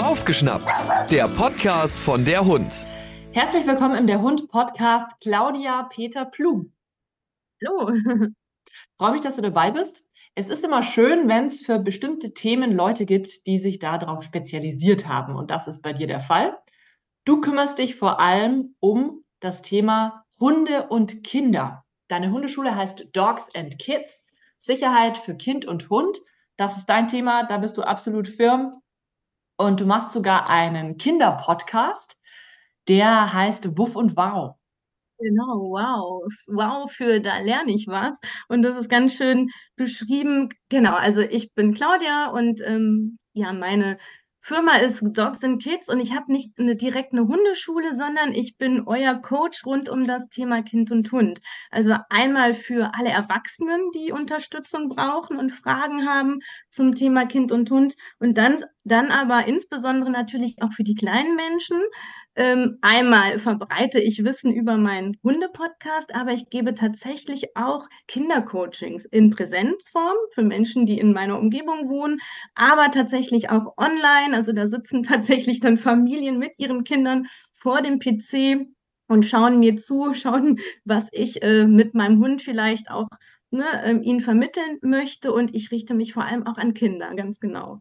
Aufgeschnappt, der Podcast von der Hund. Herzlich willkommen im Der Hund Podcast Claudia Peter Plum. Hallo. Freue mich, dass du dabei bist. Es ist immer schön, wenn es für bestimmte Themen Leute gibt, die sich darauf spezialisiert haben. Und das ist bei dir der Fall. Du kümmerst dich vor allem um das Thema Hunde und Kinder. Deine Hundeschule heißt Dogs and Kids. Sicherheit für Kind und Hund. Das ist dein Thema, da bist du absolut firm. Und du machst sogar einen Kinderpodcast, der heißt Wuff und Wow. Genau, wow. Wow, für da lerne ich was. Und das ist ganz schön beschrieben. Genau, also ich bin Claudia und ähm, ja, meine Firma ist Dogs and Kids und ich habe nicht eine, direkt eine Hundeschule, sondern ich bin euer Coach rund um das Thema Kind und Hund. Also einmal für alle Erwachsenen, die Unterstützung brauchen und Fragen haben zum Thema Kind und Hund und dann, dann aber insbesondere natürlich auch für die kleinen Menschen, ähm, einmal verbreite ich Wissen über meinen Hunde-Podcast, aber ich gebe tatsächlich auch Kindercoachings in Präsenzform für Menschen, die in meiner Umgebung wohnen, aber tatsächlich auch online. Also da sitzen tatsächlich dann Familien mit ihren Kindern vor dem PC und schauen mir zu, schauen, was ich äh, mit meinem Hund vielleicht auch ne, äh, ihnen vermitteln möchte. Und ich richte mich vor allem auch an Kinder, ganz genau.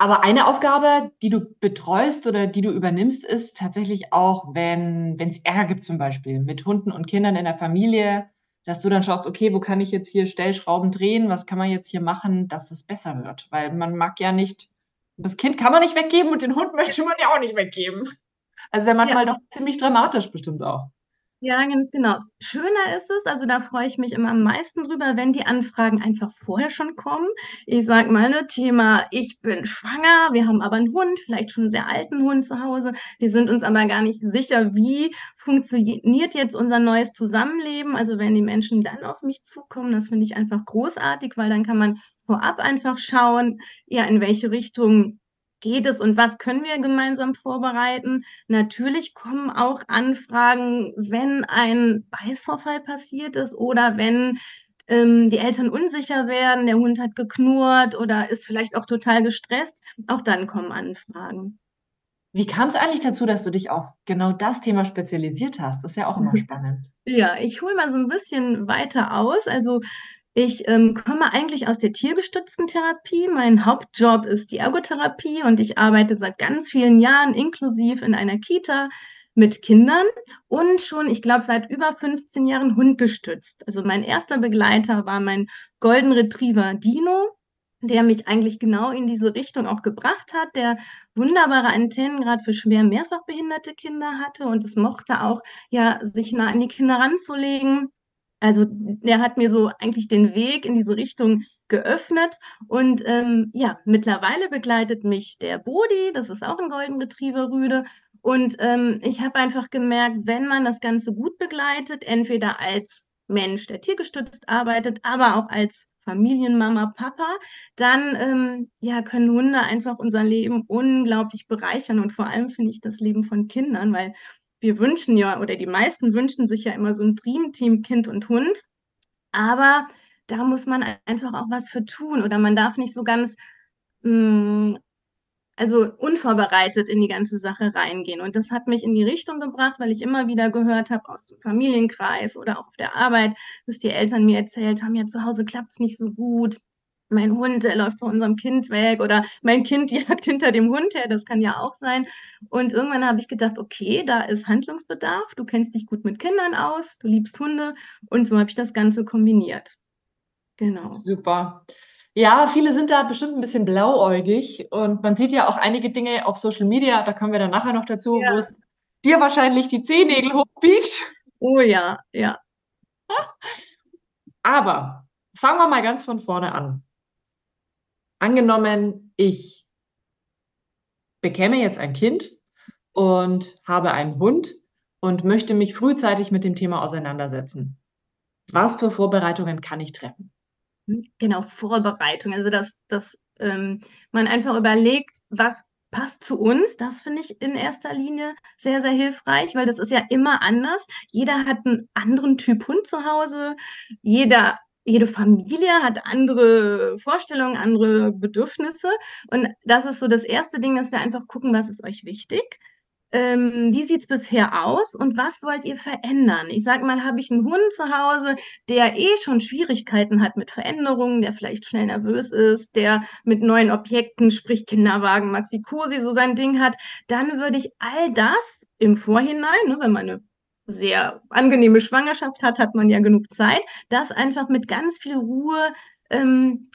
Aber eine Aufgabe, die du betreust oder die du übernimmst, ist tatsächlich auch, wenn es Ärger gibt zum Beispiel mit Hunden und Kindern in der Familie, dass du dann schaust, okay, wo kann ich jetzt hier Stellschrauben drehen, was kann man jetzt hier machen, dass es besser wird. Weil man mag ja nicht, das Kind kann man nicht weggeben und den Hund möchte man ja auch nicht weggeben. Also ja manchmal ja. doch ziemlich dramatisch bestimmt auch. Ja, ganz genau. Schöner ist es, also da freue ich mich immer am meisten drüber, wenn die Anfragen einfach vorher schon kommen. Ich sage mal, ne, Thema, ich bin schwanger, wir haben aber einen Hund, vielleicht schon einen sehr alten Hund zu Hause. Wir sind uns aber gar nicht sicher, wie funktioniert jetzt unser neues Zusammenleben. Also wenn die Menschen dann auf mich zukommen, das finde ich einfach großartig, weil dann kann man vorab einfach schauen, ja, in welche Richtung geht es und was können wir gemeinsam vorbereiten? Natürlich kommen auch Anfragen, wenn ein Beißvorfall passiert ist oder wenn ähm, die Eltern unsicher werden, der Hund hat geknurrt oder ist vielleicht auch total gestresst. Auch dann kommen Anfragen. Wie kam es eigentlich dazu, dass du dich auf genau das Thema spezialisiert hast? Das ist ja auch immer spannend. Ja, ich hole mal so ein bisschen weiter aus. Also ich ähm, komme eigentlich aus der tiergestützten Therapie. Mein Hauptjob ist die Ergotherapie und ich arbeite seit ganz vielen Jahren inklusiv in einer Kita mit Kindern und schon, ich glaube, seit über 15 Jahren hundgestützt. Also mein erster Begleiter war mein Golden Retriever Dino, der mich eigentlich genau in diese Richtung auch gebracht hat, der wunderbare Antennen gerade für schwer mehrfach behinderte Kinder hatte und es mochte auch ja sich nah an die Kinder ranzulegen also der hat mir so eigentlich den Weg in diese Richtung geöffnet. Und ähm, ja, mittlerweile begleitet mich der Bodi, das ist auch ein Golden Retriever Rüde. Und ähm, ich habe einfach gemerkt, wenn man das Ganze gut begleitet, entweder als Mensch, der tiergestützt arbeitet, aber auch als Familienmama, Papa, dann ähm, ja, können Hunde einfach unser Leben unglaublich bereichern und vor allem finde ich das Leben von Kindern, weil wir wünschen ja, oder die meisten wünschen sich ja immer so ein Dreamteam Kind und Hund. Aber da muss man einfach auch was für tun oder man darf nicht so ganz, mh, mm, also unvorbereitet in die ganze Sache reingehen. Und das hat mich in die Richtung gebracht, weil ich immer wieder gehört habe aus dem Familienkreis oder auch auf der Arbeit, dass die Eltern mir erzählt haben, ja, zu Hause klappt es nicht so gut mein Hund, der läuft vor unserem Kind weg oder mein Kind jagt hinter dem Hund her, das kann ja auch sein. Und irgendwann habe ich gedacht, okay, da ist Handlungsbedarf, du kennst dich gut mit Kindern aus, du liebst Hunde und so habe ich das Ganze kombiniert. Genau. Super. Ja, viele sind da bestimmt ein bisschen blauäugig und man sieht ja auch einige Dinge auf Social Media, da kommen wir dann nachher noch dazu, ja. wo es dir wahrscheinlich die Zehennägel hochbiegt. Oh ja, ja. Aber fangen wir mal ganz von vorne an angenommen, ich bekäme jetzt ein Kind und habe einen Hund und möchte mich frühzeitig mit dem Thema auseinandersetzen. Was für Vorbereitungen kann ich treffen? Genau, Vorbereitung. Also, dass, dass ähm, man einfach überlegt, was passt zu uns. Das finde ich in erster Linie sehr, sehr hilfreich, weil das ist ja immer anders. Jeder hat einen anderen Typ Hund zu Hause. Jeder jede Familie hat andere Vorstellungen, andere Bedürfnisse. Und das ist so das erste Ding, dass wir einfach gucken, was ist euch wichtig. Ähm, wie sieht es bisher aus und was wollt ihr verändern? Ich sage mal, habe ich einen Hund zu Hause, der eh schon Schwierigkeiten hat mit Veränderungen, der vielleicht schnell nervös ist, der mit neuen Objekten, sprich Kinderwagen, Maxi-Cosi, so sein Ding hat, dann würde ich all das im Vorhinein, ne, wenn man eine sehr angenehme Schwangerschaft hat, hat man ja genug Zeit, das einfach mit ganz viel Ruhe ähm,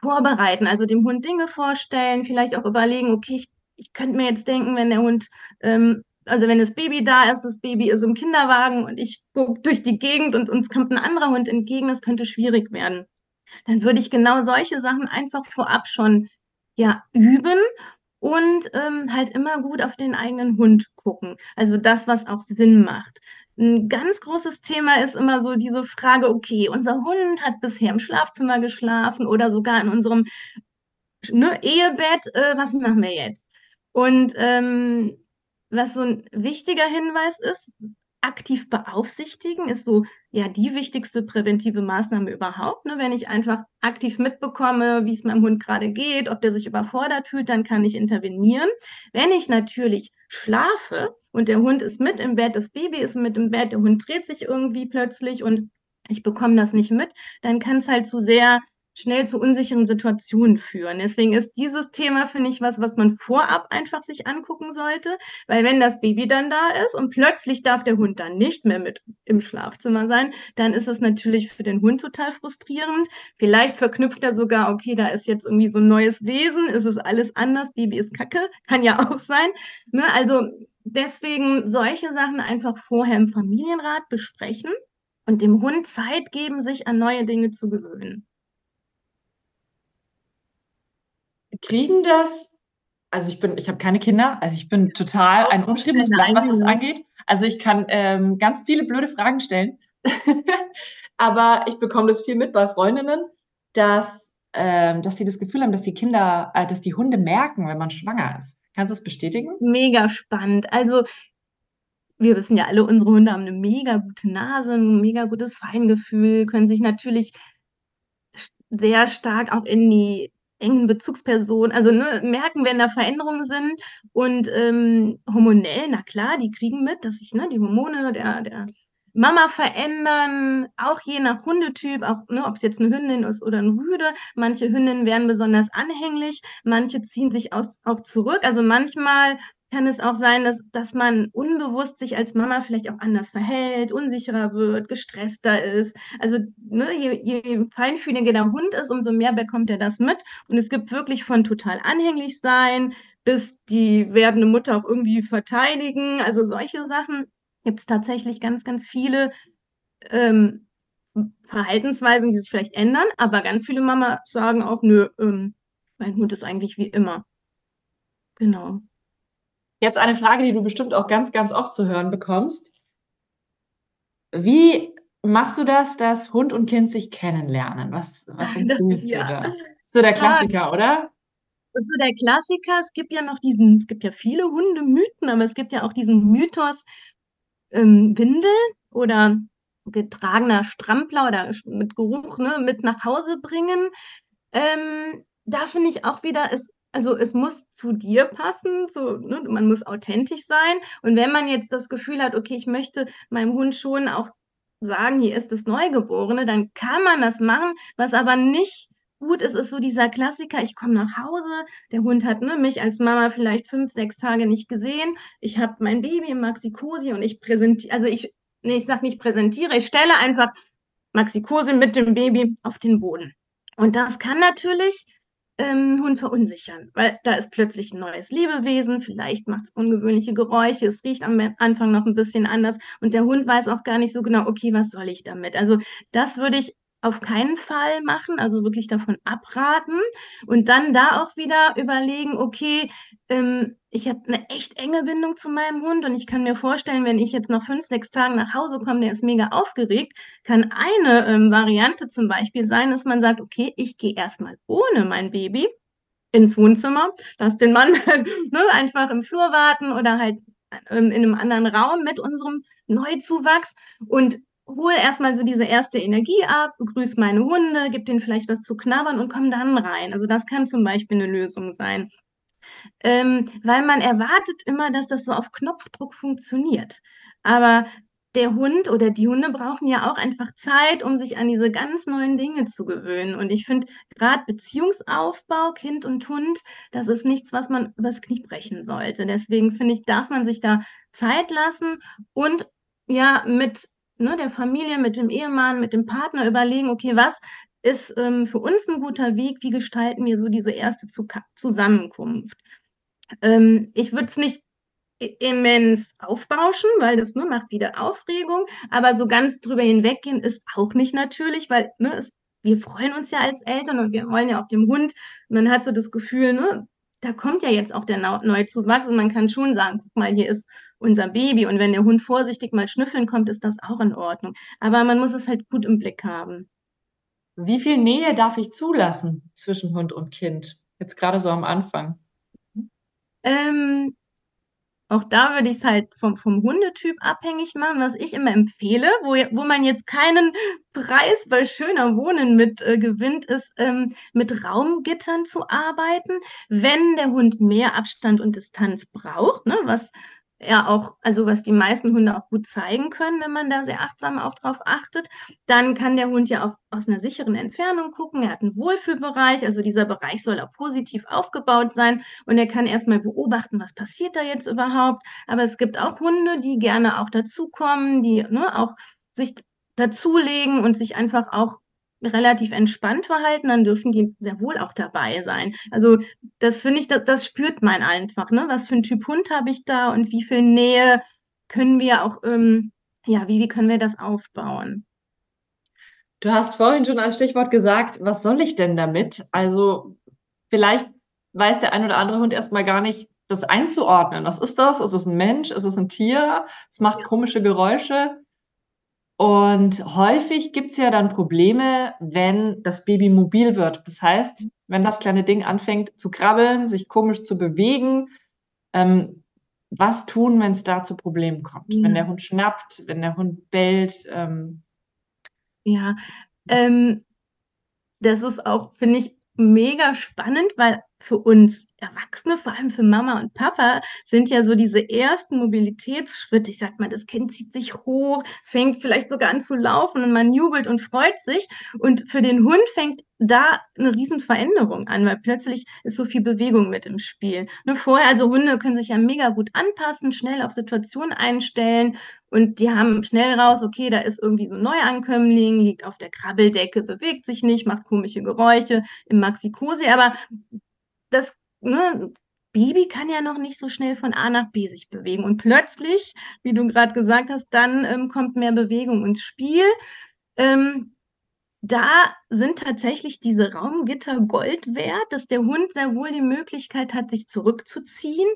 vorbereiten. Also dem Hund Dinge vorstellen, vielleicht auch überlegen, okay, ich, ich könnte mir jetzt denken, wenn der Hund, ähm, also wenn das Baby da ist, das Baby ist im Kinderwagen und ich gucke durch die Gegend und uns kommt ein anderer Hund entgegen, das könnte schwierig werden. Dann würde ich genau solche Sachen einfach vorab schon ja üben und ähm, halt immer gut auf den eigenen Hund gucken. Also das, was auch Sinn macht. Ein ganz großes Thema ist immer so diese Frage, okay, unser Hund hat bisher im Schlafzimmer geschlafen oder sogar in unserem ne, Ehebett, äh, was machen wir jetzt? Und ähm, was so ein wichtiger Hinweis ist, aktiv beaufsichtigen ist so ja die wichtigste präventive Maßnahme überhaupt. Ne? Wenn ich einfach aktiv mitbekomme, wie es meinem Hund gerade geht, ob der sich überfordert fühlt, dann kann ich intervenieren. Wenn ich natürlich schlafe und der Hund ist mit im Bett, das Baby ist mit im Bett, der Hund dreht sich irgendwie plötzlich und ich bekomme das nicht mit, dann kann es halt zu sehr schnell zu unsicheren Situationen führen. Deswegen ist dieses Thema, finde ich, was, was man vorab einfach sich angucken sollte, weil wenn das Baby dann da ist und plötzlich darf der Hund dann nicht mehr mit im Schlafzimmer sein, dann ist es natürlich für den Hund total frustrierend. Vielleicht verknüpft er sogar, okay, da ist jetzt irgendwie so ein neues Wesen, ist es alles anders, Baby ist kacke, kann ja auch sein. Ne? Also deswegen solche Sachen einfach vorher im Familienrat besprechen und dem Hund Zeit geben, sich an neue Dinge zu gewöhnen. Kriegen das, also ich bin, ich habe keine Kinder, also ich bin total ein umschriebenes Blatt, was das angeht. Also ich kann ähm, ganz viele blöde Fragen stellen, aber ich bekomme das viel mit bei Freundinnen, dass, ähm, dass sie das Gefühl haben, dass die Kinder, äh, dass die Hunde merken, wenn man schwanger ist. Kannst du es bestätigen? Mega spannend. Also wir wissen ja alle, unsere Hunde haben eine mega gute Nase, ein mega gutes Feingefühl, können sich natürlich sehr stark auch in die engen Bezugspersonen, also ne, merken, wenn da Veränderungen sind und ähm, hormonell, na klar, die kriegen mit, dass sich ne, die Hormone der, der Mama verändern, auch je nach Hundetyp, auch ne, ob es jetzt eine Hündin ist oder ein Rüde. Manche Hündinnen werden besonders anhänglich, manche ziehen sich aus, auch zurück. Also manchmal kann es auch sein, dass, dass man unbewusst sich als Mama vielleicht auch anders verhält, unsicherer wird, gestresster ist. Also ne, je, je feinfühliger der Hund ist, umso mehr bekommt er das mit. Und es gibt wirklich von total anhänglich sein bis die werdende Mutter auch irgendwie verteidigen. Also solche Sachen gibt es tatsächlich ganz, ganz viele ähm, Verhaltensweisen, die sich vielleicht ändern. Aber ganz viele Mama sagen auch, nö, ähm, mein Hund ist eigentlich wie immer. Genau. Jetzt eine Frage, die du bestimmt auch ganz, ganz oft zu hören bekommst. Wie machst du das, dass Hund und Kind sich kennenlernen? Was, was empfiehlst ja. du da? Das ist so der Klassiker, ja. oder? Das ist so der Klassiker. Es gibt ja noch diesen, es gibt ja viele Hundemythen, aber es gibt ja auch diesen Mythos ähm, Windel oder getragener Strampler oder mit Geruch ne, mit nach Hause bringen. Ähm, da finde ich auch wieder, es also es muss zu dir passen, so, ne, man muss authentisch sein. Und wenn man jetzt das Gefühl hat, okay, ich möchte meinem Hund schon auch sagen, hier ist das Neugeborene, dann kann man das machen. Was aber nicht gut ist, ist so dieser Klassiker, ich komme nach Hause, der Hund hat ne, mich als Mama vielleicht fünf, sechs Tage nicht gesehen, ich habe mein Baby im Maxi-Cosi und ich präsentiere, also ich, nee, ich sage nicht präsentiere, ich stelle einfach Maxi-Cosi mit dem Baby auf den Boden. Und das kann natürlich ähm, Hund verunsichern, weil da ist plötzlich ein neues Lebewesen, vielleicht macht es ungewöhnliche Geräusche, es riecht am Anfang noch ein bisschen anders und der Hund weiß auch gar nicht so genau, okay, was soll ich damit? Also das würde ich auf keinen Fall machen, also wirklich davon abraten. Und dann da auch wieder überlegen, okay, ähm, ich habe eine echt enge Bindung zu meinem Hund und ich kann mir vorstellen, wenn ich jetzt nach fünf, sechs Tagen nach Hause komme, der ist mega aufgeregt, kann eine ähm, Variante zum Beispiel sein, dass man sagt, okay, ich gehe erstmal ohne mein Baby ins Wohnzimmer, lass den Mann ne, einfach im Flur warten oder halt ähm, in einem anderen Raum mit unserem Neuzuwachs. Und hol erstmal so diese erste Energie ab, begrüße meine Hunde, gib denen vielleicht was zu knabbern und komm dann rein. Also das kann zum Beispiel eine Lösung sein. Ähm, weil man erwartet immer, dass das so auf Knopfdruck funktioniert. Aber der Hund oder die Hunde brauchen ja auch einfach Zeit, um sich an diese ganz neuen Dinge zu gewöhnen. Und ich finde, gerade Beziehungsaufbau, Kind und Hund, das ist nichts, was man übers Knie brechen sollte. Deswegen finde ich, darf man sich da Zeit lassen und ja, mit ne, der Familie, mit dem Ehemann, mit dem Partner überlegen, okay, was ist ähm, für uns ein guter Weg? Wie gestalten wir so diese erste Zusammenkunft? Ähm, ich würde es nicht immens aufbauschen, weil das ne, macht wieder Aufregung, aber so ganz drüber hinweggehen ist auch nicht natürlich, weil ne, es, wir freuen uns ja als Eltern und wir wollen ja auch dem Hund, man hat so das Gefühl, ne, da kommt ja jetzt auch der neue Zuwachs und man kann schon sagen, guck mal, hier ist unser Baby und wenn der Hund vorsichtig mal schnüffeln kommt, ist das auch in Ordnung. Aber man muss es halt gut im Blick haben. Wie viel Nähe darf ich zulassen zwischen Hund und Kind? Jetzt gerade so am Anfang. Ähm, auch da würde ich es halt vom, vom Hundetyp abhängig machen, was ich immer empfehle, wo, wo man jetzt keinen Preis bei schöner Wohnen mit äh, gewinnt, ist ähm, mit Raumgittern zu arbeiten, wenn der Hund mehr Abstand und Distanz braucht, ne, was ja auch, also was die meisten Hunde auch gut zeigen können, wenn man da sehr achtsam auch drauf achtet. Dann kann der Hund ja auch aus einer sicheren Entfernung gucken. Er hat einen Wohlfühlbereich, also dieser Bereich soll auch positiv aufgebaut sein und er kann erstmal beobachten, was passiert da jetzt überhaupt. Aber es gibt auch Hunde, die gerne auch dazukommen, die ne, auch sich dazulegen und sich einfach auch relativ entspannt verhalten, dann dürfen die sehr wohl auch dabei sein. Also das finde ich, das, das, spürt man einfach, ne? Was für ein Typ Hund habe ich da und wie viel Nähe können wir auch, ähm, ja, wie, wie können wir das aufbauen? Du hast vorhin schon als Stichwort gesagt, was soll ich denn damit? Also vielleicht weiß der ein oder andere Hund erstmal gar nicht, das einzuordnen. Was ist das? Ist es ein Mensch? Ist es ein Tier? Es macht komische Geräusche. Und häufig gibt es ja dann Probleme, wenn das Baby mobil wird. Das heißt, wenn das kleine Ding anfängt zu krabbeln, sich komisch zu bewegen, ähm, was tun, wenn es da zu Problemen kommt? Ja. Wenn der Hund schnappt, wenn der Hund bellt? Ähm. Ja, ähm, das ist auch, finde ich, mega spannend, weil für uns Erwachsene, vor allem für Mama und Papa, sind ja so diese ersten Mobilitätsschritte. Ich sag mal, das Kind zieht sich hoch, es fängt vielleicht sogar an zu laufen und man jubelt und freut sich. Und für den Hund fängt da eine Riesenveränderung an, weil plötzlich ist so viel Bewegung mit im Spiel. Ne, vorher, also Hunde können sich ja mega gut anpassen, schnell auf Situationen einstellen und die haben schnell raus, okay, da ist irgendwie so ein Neuankömmling, liegt auf der Krabbeldecke, bewegt sich nicht, macht komische Geräusche im Maxi-Cosi, aber das ne, Baby kann ja noch nicht so schnell von A nach B sich bewegen. Und plötzlich, wie du gerade gesagt hast, dann ähm, kommt mehr Bewegung ins Spiel. Ähm, da sind tatsächlich diese Raumgitter Gold wert, dass der Hund sehr wohl die Möglichkeit hat, sich zurückzuziehen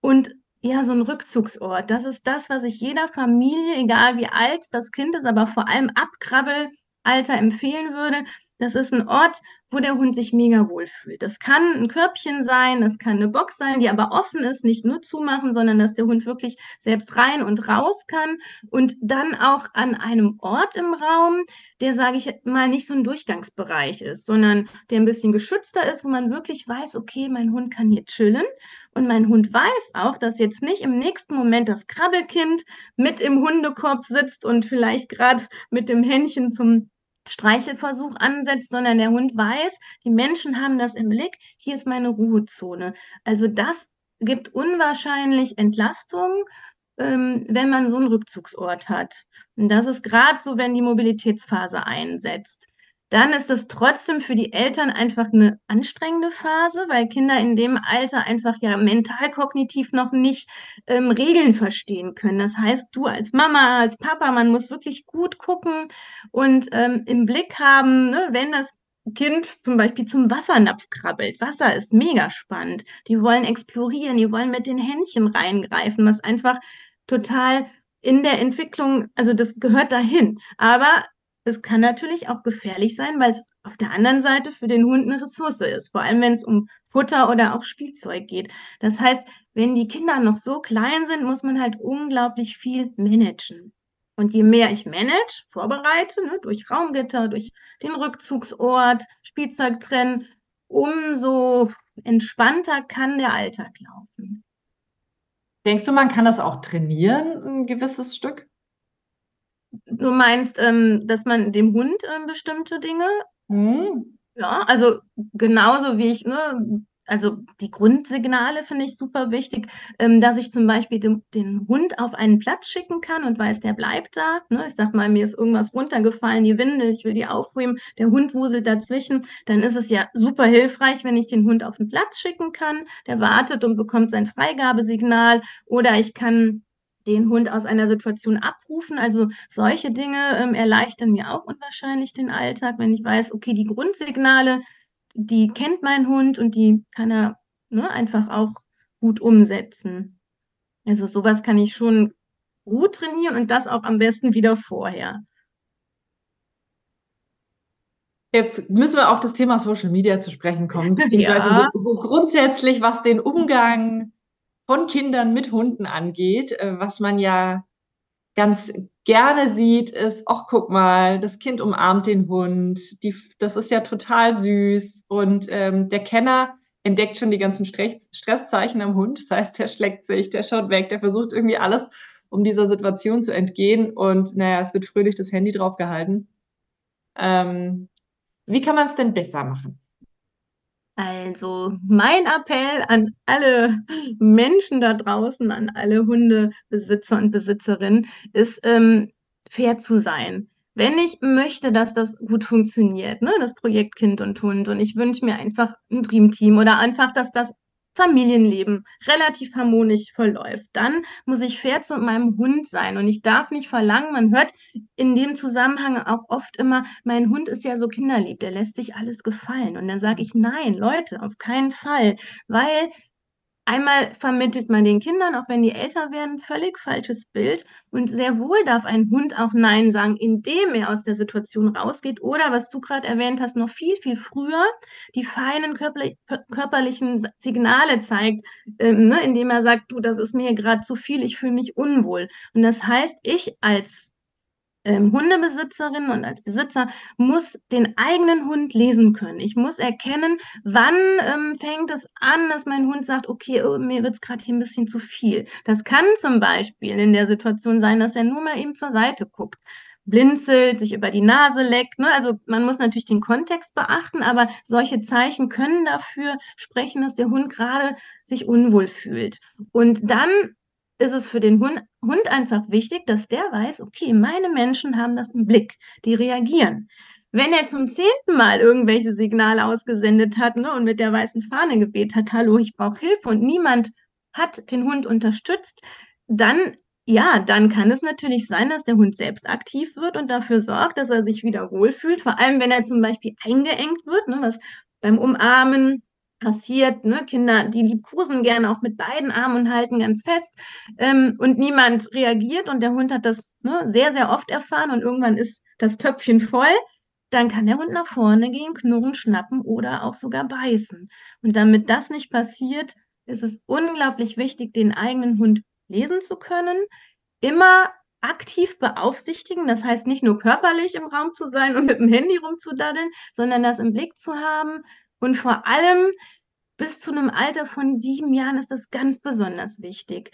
und ja, so ein Rückzugsort. Das ist das, was ich jeder Familie, egal wie alt das Kind ist, aber vor allem Abkrabbelalter empfehlen würde. Das ist ein Ort, wo der Hund sich mega wohl fühlt. Das kann ein Körbchen sein, das kann eine Box sein, die aber offen ist, nicht nur zumachen, sondern dass der Hund wirklich selbst rein und raus kann und dann auch an einem Ort im Raum, der, sage ich mal, nicht so ein Durchgangsbereich ist, sondern der ein bisschen geschützter ist, wo man wirklich weiß, okay, mein Hund kann hier chillen und mein Hund weiß auch, dass jetzt nicht im nächsten Moment das Krabbelkind mit im Hundekorb sitzt und vielleicht gerade mit dem Händchen zum Streichelversuch ansetzt, sondern der Hund weiß, die Menschen haben das im Blick, hier ist meine Ruhezone. Also das gibt unwahrscheinlich Entlastung, ähm, wenn man so einen Rückzugsort hat. Und das ist gerade so, wenn die Mobilitätsphase einsetzt dann ist es trotzdem für die Eltern einfach eine anstrengende Phase, weil Kinder in dem Alter einfach ja mental kognitiv noch nicht ähm, Regeln verstehen können. Das heißt, du als Mama, als Papa, man muss wirklich gut gucken und ähm, im Blick haben, ne, wenn das Kind zum Beispiel zum Wassernapf krabbelt. Wasser ist mega spannend. Die wollen explorieren, die wollen mit den Händchen reingreifen, was einfach total in der Entwicklung, also das gehört dahin. Aber es kann natürlich auch gefährlich sein, weil es auf der anderen Seite für den Hund eine Ressource ist, vor allem wenn es um Futter oder auch Spielzeug geht. Das heißt, wenn die Kinder noch so klein sind, muss man halt unglaublich viel managen. Und je mehr ich manage, vorbereite, ne, durch Raumgitter, durch den Rückzugsort, Spielzeug trennen, umso entspannter kann der Alltag laufen. Denkst du, man kann das auch trainieren, ein gewisses Stück? Du meinst, ähm, dass man dem Hund ähm, bestimmte Dinge, Hm. ja, also genauso wie ich, ne, also die Grundsignale finde ich super wichtig, ähm, dass ich zum Beispiel den, den Hund auf einen Platz schicken kann und weiß, der bleibt da. Ne? Ich sag mal, mir ist irgendwas runtergefallen, die Windel, ich will die aufheben, der Hund wuselt dazwischen. Dann ist es ja super hilfreich, wenn ich den Hund auf den Platz schicken kann. Der wartet und bekommt sein Freigabesignal. Oder ich kann den Hund aus einer Situation abrufen. Also solche Dinge ähm, erleichtern mir auch unwahrscheinlich den Alltag, wenn ich weiß, okay, die Grundsignale, die kennt mein Hund und die kann er ne, einfach auch gut umsetzen. Also sowas kann ich schon gut trainieren und das auch am besten wieder vorher. Jetzt müssen wir auf das Thema Social Media zu sprechen kommen, beziehungsweise Ja. so, so grundsätzlich, was den Umgang von Kindern mit Hunden angeht, äh, was man ja ganz gerne sieht, ist, ach, guck mal, das Kind umarmt den Hund, die, das ist ja total süß und ähm, der Kenner entdeckt schon die ganzen Stress, Stresszeichen am Hund, das heißt, der schlägt sich, der schaut weg, der versucht irgendwie alles, um dieser Situation zu entgehen und naja, es wird fröhlich das Handy draufgehalten. Ähm, wie kann man es denn besser machen? Also mein Appell an alle Menschen da draußen, an alle Hundebesitzer und Besitzerinnen, ist, ähm, fair zu sein. Wenn ich möchte, dass das gut funktioniert, ne, das Projekt Kind und Hund, und ich wünsche mir einfach ein Dreamteam oder einfach, dass das Familienleben relativ harmonisch verläuft, dann muss ich fair zu meinem Hund sein und ich darf nicht verlangen, man hört in dem Zusammenhang auch oft immer, mein Hund ist ja so kinderlieb, der lässt sich alles gefallen. Und dann sage ich, nein, Leute, auf keinen Fall, weil einmal vermittelt man den Kindern, auch wenn die älter werden, völlig falsches Bild. Und sehr wohl darf ein Hund auch Nein sagen, indem er aus der Situation rausgeht. Oder, was du gerade erwähnt hast, noch viel, viel früher die feinen körperli körperlichen Signale zeigt, ähm, ne, indem er sagt, du, das ist mir gerade zu viel, ich fühle mich unwohl. Und das heißt, ich als ähm, Hundebesitzerin und als Besitzer muss den eigenen Hund lesen können. Ich muss erkennen, wann ähm, fängt es an, dass mein Hund sagt, okay, oh, mir wird es gerade hier ein bisschen zu viel. Das kann zum Beispiel in der Situation sein, dass er nur mal eben zur Seite guckt blinzelt, sich über die Nase leckt. Ne? Also man muss natürlich den Kontext beachten, aber solche Zeichen können dafür sprechen, dass der Hund gerade sich unwohl fühlt. Und dann ist es für den Hund, Hund einfach wichtig, dass der weiß, okay, meine Menschen haben das im Blick, die reagieren. Wenn er zum zehnten Mal irgendwelche Signale ausgesendet hat ne, und mit der weißen Fahne geweht hat, hallo, ich brauche Hilfe und niemand hat den Hund unterstützt, dann ja, dann kann es natürlich sein, dass der Hund selbst aktiv wird und dafür sorgt, dass er sich wieder wohlfühlt. Vor allem, wenn er zum Beispiel eingeengt wird, ne, was beim Umarmen passiert. Ne? Kinder, die liebkosen gerne auch mit beiden Armen und halten ganz fest ähm, und niemand reagiert und der Hund hat das ne, sehr, sehr oft erfahren und irgendwann ist das Töpfchen voll. Dann kann der Hund nach vorne gehen, knurren, schnappen oder auch sogar beißen. Und damit das nicht passiert, ist es unglaublich wichtig, den eigenen Hund lesen zu können, immer aktiv beaufsichtigen, das heißt nicht nur körperlich im Raum zu sein und mit dem Handy rumzudaddeln, sondern das im Blick zu haben, und vor allem bis zu einem Alter von sieben Jahren ist das ganz besonders wichtig.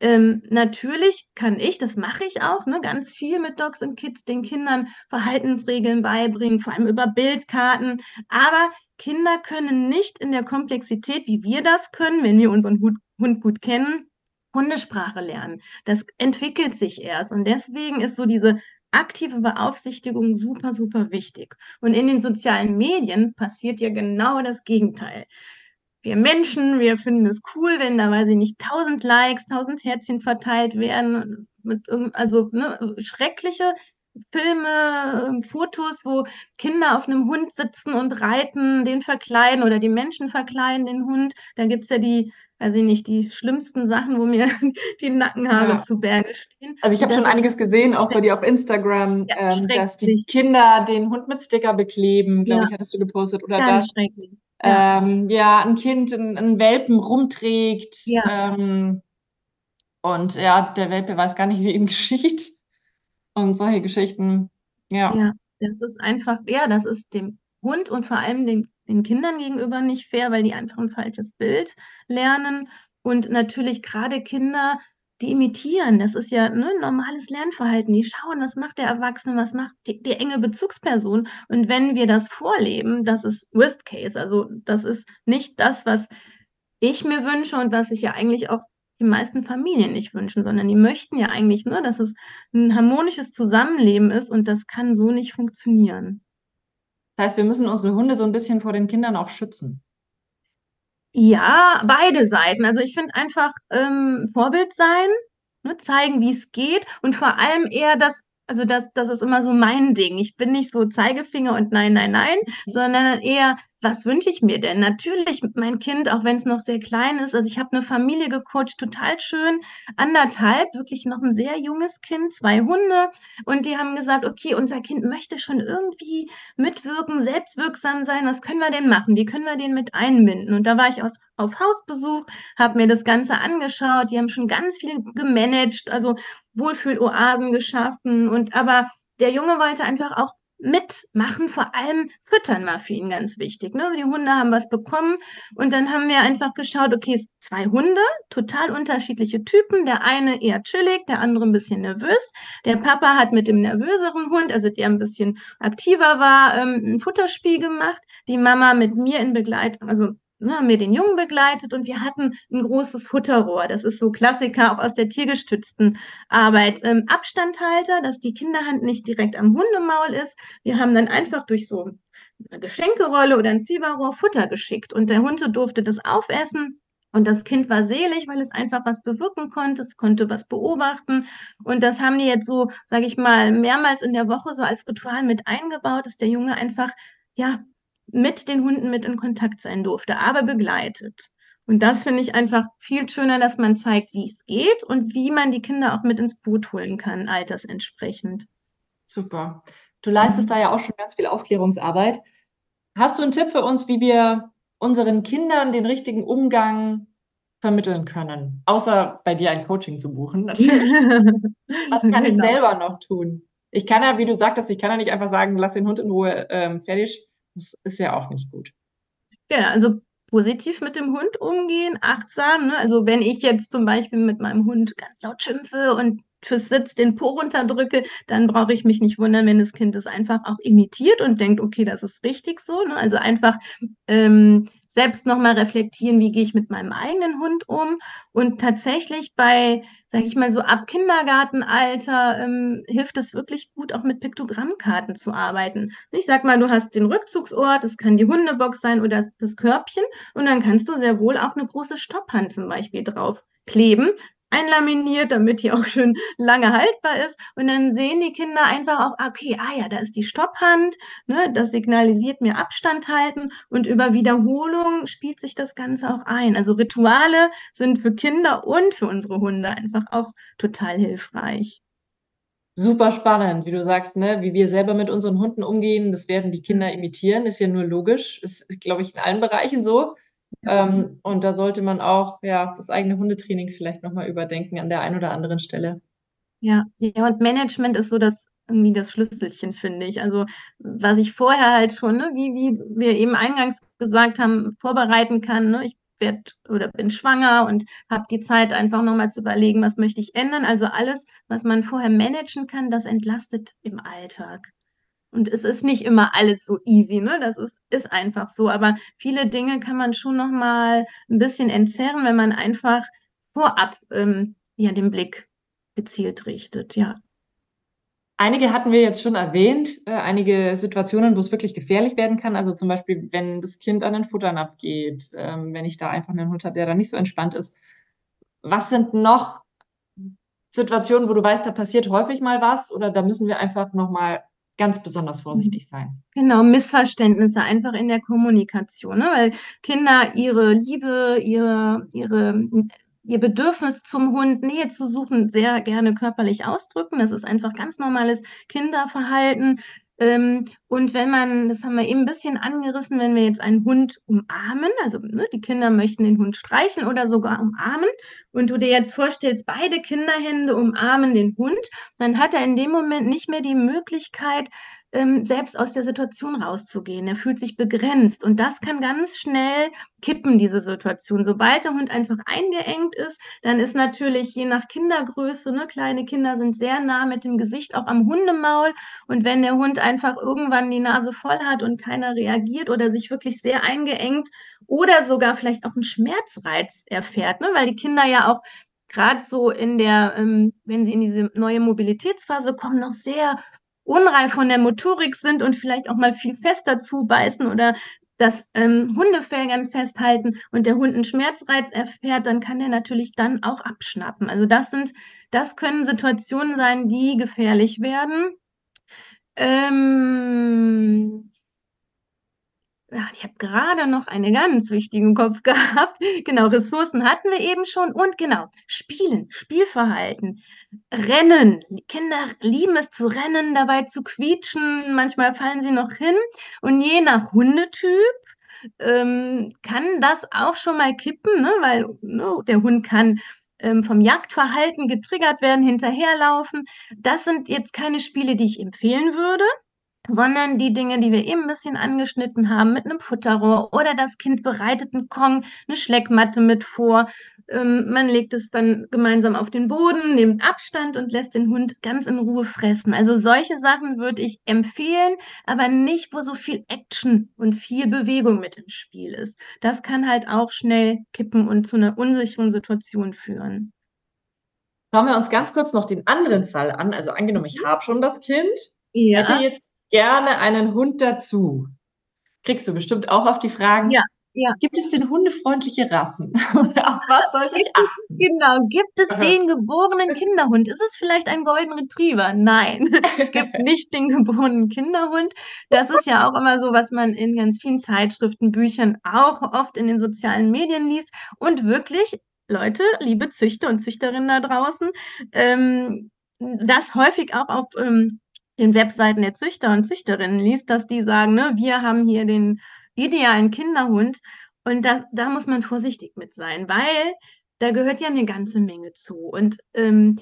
Ähm, natürlich kann ich, das mache ich auch, ne, ganz viel mit Dogs und Kids, den Kindern Verhaltensregeln beibringen, vor allem über Bildkarten. Aber Kinder können nicht in der Komplexität, wie wir das können, wenn wir unseren Hund, Hund gut kennen, Hundesprache lernen. Das entwickelt sich erst. Und deswegen ist so diese aktive Beaufsichtigung super, super wichtig. Und in den sozialen Medien passiert ja genau das Gegenteil. Wir Menschen, wir finden es cool, wenn da, weiß ich nicht, tausend Likes, tausend Herzchen verteilt werden, mit also ne, schreckliche Filme, Fotos, wo Kinder auf einem Hund sitzen und reiten, den verkleiden oder die Menschen verkleiden den Hund. Da gibt es ja die weiß ich nicht, die schlimmsten Sachen, wo mir die Nackenhaare Ja. zu Berge stehen. Also ich habe schon einiges gesehen, auch bei dir auf Instagram, Ja, ähm, dass die. Kinder den Hund mit Sticker bekleben, glaube Ja. ich, hattest du gepostet. Oder Ganz. Ja. ähm, ja, ein Kind einen, Welpen rumträgt. Ähm, und ja, der Welpe weiß gar nicht, wie ihm geschieht. und solche Geschichten. Ja. Ja, das ist einfach, ja, das ist dem Hund und vor allem den, den Kindern gegenüber nicht fair, weil die einfach ein falsches Bild lernen. Und natürlich gerade Kinder, die imitieren, das ist ja ne, normales Lernverhalten. Die schauen, was macht der Erwachsene, was macht die, die enge Bezugsperson. Und wenn wir das vorleben, das ist Worst Case. Also das ist nicht das, was ich mir wünsche und was ich ja eigentlich auch die meisten Familien nicht wünschen, sondern die möchten ja eigentlich nur, dass es ein harmonisches Zusammenleben ist und das kann so nicht funktionieren. Das heißt, wir müssen unsere Hunde so ein bisschen vor den Kindern auch schützen. Ja, beide Seiten. Also ich finde einfach ähm, Vorbild sein, ne, zeigen, wie es geht und vor allem eher das, also das, das ist immer so mein Ding. Ich bin nicht so Zeigefinger und nein, nein, nein, mhm. sondern eher was wünsche ich mir denn? Natürlich mein Kind, auch wenn es noch sehr klein ist. Also ich habe eine Familie gecoacht, total schön, anderthalb, wirklich noch ein sehr junges Kind, zwei Hunde. Und die haben gesagt, okay, unser Kind möchte schon irgendwie mitwirken, selbstwirksam sein. Was können wir denn machen? Wie können wir den mit einbinden? Und da war ich aus, auf Hausbesuch, habe mir das Ganze angeschaut. Die haben schon ganz viel gemanagt, also Wohlfühloasen geschaffen. Und aber der Junge wollte einfach auch mitmachen, vor allem füttern war für ihn ganz wichtig. Ne? Die Hunde haben was bekommen und dann haben wir einfach geschaut, okay, zwei Hunde, total unterschiedliche Typen. Der eine eher chillig, der andere ein bisschen nervös. Der Papa hat mit dem nervöseren Hund, also der ein bisschen aktiver war, ähm, ein Futterspiel gemacht. Die Mama mit mir in Begleitung, also ne, haben wir den Jungen begleitet und wir hatten ein großes Futterrohr. Das ist so Klassiker auch aus der tiergestützten Arbeit. Ähm, Abstandhalter, dass die Kinderhand nicht direkt am Hundemaul ist. Wir haben dann einfach durch so eine Geschenkerolle oder ein Ziehbarrohr Futter geschickt und der Hund durfte das aufessen. Und das Kind war selig, weil es einfach was bewirken konnte, es konnte was beobachten. Und das haben die jetzt so, sage ich mal, mehrmals in der Woche so als Ritual mit eingebaut, dass der Junge einfach ja mit den Hunden mit in Kontakt sein durfte, aber begleitet. Und das finde ich einfach viel schöner, dass man zeigt, wie es geht und wie man die Kinder auch mit ins Boot holen kann, altersentsprechend. Super. Du leistest da ja auch schon ganz viel Aufklärungsarbeit. Hast du einen Tipp für uns, wie wir unseren Kindern den richtigen Umgang vermitteln können? Außer bei dir ein Coaching zu buchen, natürlich. Was kann genau. ich selber noch tun? Ich kann ja, wie du sagtest, ich kann ja nicht einfach sagen, lass den Hund in Ruhe, ähm, fertig. Das ist ja auch nicht gut. Ja, also positiv mit dem Hund umgehen, achtsam. Ne? Also wenn ich jetzt zum Beispiel mit meinem Hund ganz laut schimpfe und fürs Sitz den Po runterdrücke, dann brauche ich mich nicht wundern, wenn das Kind das einfach auch imitiert und denkt, okay, das ist richtig so. Ne? Also einfach ähm, selbst nochmal reflektieren, wie gehe ich mit meinem eigenen Hund um. Und tatsächlich bei, sage ich mal so, ab Kindergartenalter ähm, hilft es wirklich gut, auch mit Piktogrammkarten zu arbeiten. Ich sag mal, du hast den Rückzugsort, das kann die Hundebox sein oder das Körbchen und dann kannst du sehr wohl auch eine große Stopphand zum Beispiel drauf kleben, einlaminiert, damit die auch schön lange haltbar ist. Und dann sehen die Kinder einfach auch, okay, ah ja, da ist die Stopphand, ne, das signalisiert mir Abstand halten und über Wiederholung spielt sich das Ganze auch ein. Also Rituale sind für Kinder und für unsere Hunde einfach auch total hilfreich. Super spannend, wie du sagst, ne? wie wir selber mit unseren Hunden umgehen, das werden die Kinder imitieren, ist ja nur logisch, ist, glaube ich, in allen Bereichen so. Ähm, und da sollte man auch ja, das eigene Hundetraining vielleicht nochmal überdenken an der einen oder anderen Stelle. Ja, ja, und Management ist so das irgendwie das Schlüsselchen, finde ich. Also, was ich vorher halt schon, ne, wie, wie wir eben eingangs gesagt haben, vorbereiten kann. Ne? Ich werde oder bin schwanger und habe die Zeit einfach nochmal zu überlegen, was möchte ich ändern. Also alles, was man vorher managen kann, das entlastet im Alltag. Und es ist nicht immer alles so easy, ne? Das ist, ist einfach so. Aber viele Dinge kann man schon noch mal ein bisschen entzerren, wenn man einfach vorab ähm, ja, den Blick gezielt richtet, ja. Einige hatten wir jetzt schon erwähnt, äh, einige Situationen, wo es wirklich gefährlich werden kann. Also zum Beispiel, wenn das Kind an den Futternapf geht, ähm, wenn ich da einfach einen Hund habe, der da nicht so entspannt ist. Was sind noch Situationen, wo du weißt, da passiert häufig mal was oder da müssen wir einfach nochmal ganz besonders vorsichtig sein. Genau, Missverständnisse einfach in der Kommunikation, ne? weil Kinder ihre Liebe, ihre, ihre, ihr Bedürfnis zum Hund, Nähe zu suchen, sehr gerne körperlich ausdrücken. Das ist einfach ganz normales Kinderverhalten. Ähm, und wenn man, das haben wir eben ein bisschen angerissen, wenn wir jetzt einen Hund umarmen, also ne, die Kinder möchten den Hund streicheln oder sogar umarmen, und du dir jetzt vorstellst, beide Kinderhände umarmen den Hund, dann hat er in dem Moment nicht mehr die Möglichkeit, ähm, selbst aus der Situation rauszugehen. Er fühlt sich begrenzt und das kann ganz schnell kippen, diese Situation. Sobald der Hund einfach eingeengt ist, dann ist natürlich je nach Kindergröße, ne, kleine Kinder sind sehr nah mit dem Gesicht auch am Hundemaul und wenn der Hund einfach irgendwann die Nase voll hat und keiner reagiert oder sich wirklich sehr eingeengt oder sogar vielleicht auch einen Schmerzreiz erfährt, ne, weil die Kinder ja auch gerade so in der, ähm, wenn sie in diese neue Mobilitätsphase kommen, noch sehr unreif von der Motorik sind und vielleicht auch mal viel fester zubeißen oder das ähm, Hundefell ganz festhalten und der Hund einen Schmerzreiz erfährt, dann kann der natürlich dann auch abschnappen. Also das sind, das können Situationen sein, die gefährlich werden. Ähm, ach, ich habe gerade noch einen ganz wichtigen Kopf gehabt. Genau, Ressourcen hatten wir eben schon. Und genau, Spielen, Spielverhalten, Rennen. Kinder lieben es zu rennen, dabei zu quietschen. Manchmal fallen sie noch hin. Und je nach Hundetyp ähm, kann das auch schon mal kippen, ne? weil ne, der Hund kann ähm, vom Jagdverhalten getriggert werden, hinterherlaufen. Das sind jetzt keine Spiele, die ich empfehlen würde sondern die Dinge, die wir eben ein bisschen angeschnitten haben, mit einem Futterrohr oder das Kind bereitet einen Kong, eine Schleckmatte mit vor. Ähm, man legt es dann gemeinsam auf den Boden, nimmt Abstand und lässt den Hund ganz in Ruhe fressen. Also solche Sachen würde ich empfehlen, aber nicht, wo so viel Action und viel Bewegung mit im Spiel ist. Das kann halt auch schnell kippen und zu einer unsicheren Situation führen. Schauen wir uns ganz kurz noch den anderen Fall an. Also angenommen, ich habe schon das Kind, ja. hätte jetzt gerne einen Hund dazu. Kriegst du bestimmt auch auf die Fragen. Ja. Ja. Gibt es denn hundefreundliche Rassen? auf was sollte ich achten? Genau. Gibt es den geborenen Kinderhund? Ist es vielleicht ein Golden Retriever? Nein, es gibt nicht den geborenen Kinderhund. Das ist ja auch immer so, was man in ganz vielen Zeitschriften, Büchern, auch oft in den sozialen Medien liest. Und wirklich, Leute, liebe Züchter und Züchterinnen da draußen, ähm, das häufig auch auf ähm, den Webseiten der Züchter und Züchterinnen liest, dass die sagen, ne, wir haben hier den idealen Kinderhund. Und da, da muss man vorsichtig mit sein, weil da gehört ja eine ganze Menge zu. Und ähm,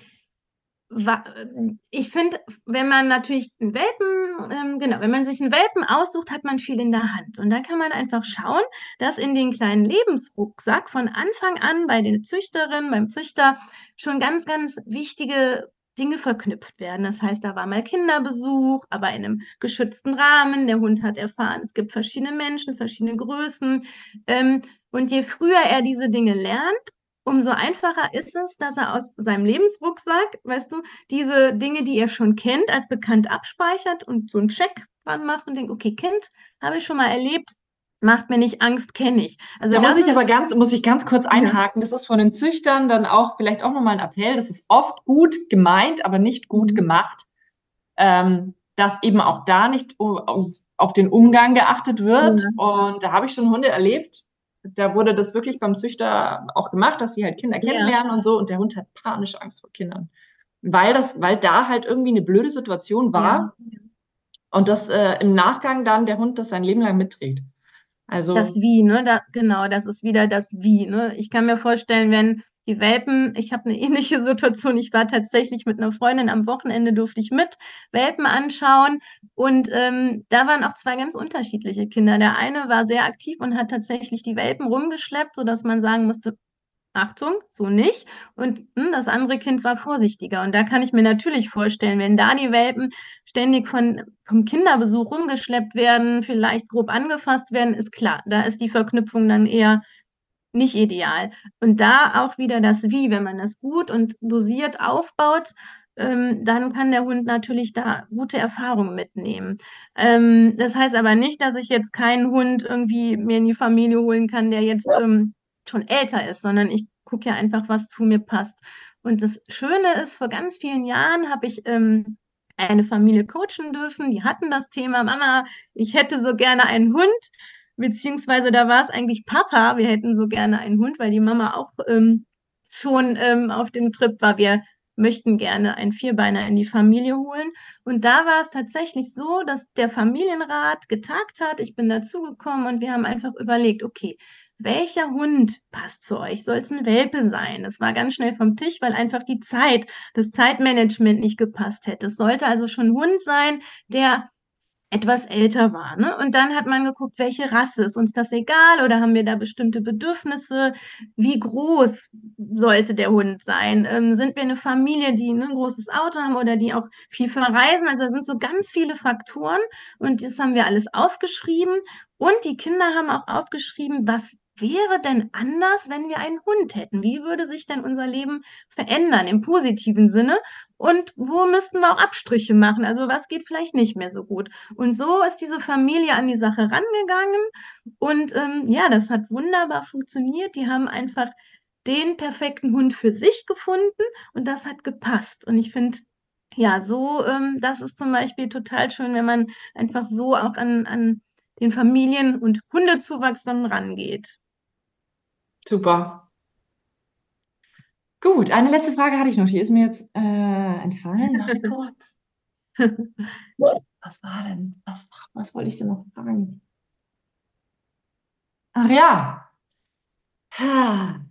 ich finde, wenn man natürlich einen Welpen, ähm, genau, wenn man sich einen Welpen aussucht, hat man viel in der Hand. Und da kann man einfach schauen, dass in den kleinen Lebensrucksack von Anfang an bei den Züchterinnen, beim Züchter schon ganz, ganz wichtige Dinge verknüpft werden. Das heißt, da war mal Kinderbesuch, aber in einem geschützten Rahmen. Der Hund hat erfahren, es gibt verschiedene Menschen, verschiedene Größen. Ähm, und je früher er diese Dinge lernt, umso einfacher ist es, dass er aus seinem Lebensrucksack, weißt du, diese Dinge, die er schon kennt, als bekannt abspeichert und so einen Check dran macht und denkt, okay, Kind, habe ich schon mal erlebt, macht mir nicht Angst, kenne ich. Also da muss ich aber ganz, muss ich ganz kurz einhaken. Das ist von den Züchtern dann auch vielleicht auch nochmal ein Appell. Das ist oft gut gemeint, aber nicht gut mhm. gemacht, ähm, dass eben auch da nicht auf den Umgang geachtet wird. Mhm. Und da habe ich schon Hunde erlebt. Da wurde das wirklich beim Züchter auch gemacht, dass sie halt Kinder kennenlernen ja. und so. Und der Hund hat panische Angst vor Kindern, weil das, weil da halt irgendwie eine blöde Situation war. Ja. Und das äh, im Nachgang dann der Hund das sein Leben lang mitträgt. Also das Wie, ne? Da, genau, das ist wieder das Wie. Ne? Ich kann mir vorstellen, wenn die Welpen, ich habe eine ähnliche Situation. Ich war tatsächlich mit einer Freundin am Wochenende, durfte ich mit Welpen anschauen. Und ähm, da waren auch zwei ganz unterschiedliche Kinder. Der eine war sehr aktiv und hat tatsächlich die Welpen rumgeschleppt, sodass man sagen musste, Achtung, so nicht. Und hm, das andere Kind war vorsichtiger. Und da kann ich mir natürlich vorstellen, wenn da die Welpen ständig von, vom Kinderbesuch rumgeschleppt werden, vielleicht grob angefasst werden, ist klar, da ist die Verknüpfung dann eher nicht ideal. Und da auch wieder das Wie, wenn man das gut und dosiert aufbaut, ähm, dann kann der Hund natürlich da gute Erfahrungen mitnehmen. Ähm, das heißt aber nicht, dass ich jetzt keinen Hund irgendwie mir in die Familie holen kann, der jetzt ähm, schon älter ist, sondern ich gucke ja einfach, was zu mir passt. Und das Schöne ist, vor ganz vielen Jahren habe ich ähm, eine Familie coachen dürfen, die hatten das Thema, Mama, ich hätte so gerne einen Hund, beziehungsweise da war es eigentlich Papa, wir hätten so gerne einen Hund, weil die Mama auch ähm, schon ähm, auf dem Trip war, wir möchten gerne einen Vierbeiner in die Familie holen. Und da war es tatsächlich so, dass der Familienrat getagt hat. Ich bin dazugekommen und wir haben einfach überlegt, okay, welcher Hund passt zu euch? Soll es ein Welpe sein? Das war ganz schnell vom Tisch, weil einfach die Zeit, das Zeitmanagement nicht gepasst hätte. Es sollte also schon ein Hund sein, der etwas älter war. Ne? Und dann hat man geguckt, welche Rasse, ist uns das egal oder haben wir da bestimmte Bedürfnisse? Wie groß sollte der Hund sein? Ähm, sind wir eine Familie, die ne, ein großes Auto haben oder die auch viel verreisen? Also da sind so ganz viele Faktoren und das haben wir alles aufgeschrieben. Und die Kinder haben auch aufgeschrieben, was wäre denn anders, wenn wir einen Hund hätten? Wie würde sich denn unser Leben verändern im positiven Sinne? Und wo müssten wir auch Abstriche machen? Also was geht vielleicht nicht mehr so gut? Und so ist diese Familie an die Sache rangegangen. Und ähm, ja, das hat wunderbar funktioniert. Die haben einfach den perfekten Hund für sich gefunden und das hat gepasst. Und ich finde, ja, so, ähm, das ist zum Beispiel total schön, wenn man einfach so auch an, an den Familien- und Hundezuwachs dann rangeht. Super. Gut, eine letzte Frage hatte ich noch. Die ist mir jetzt äh, entfallen. Warte kurz. Was war denn? Was, was wollte ich denn noch fragen? Ach ja.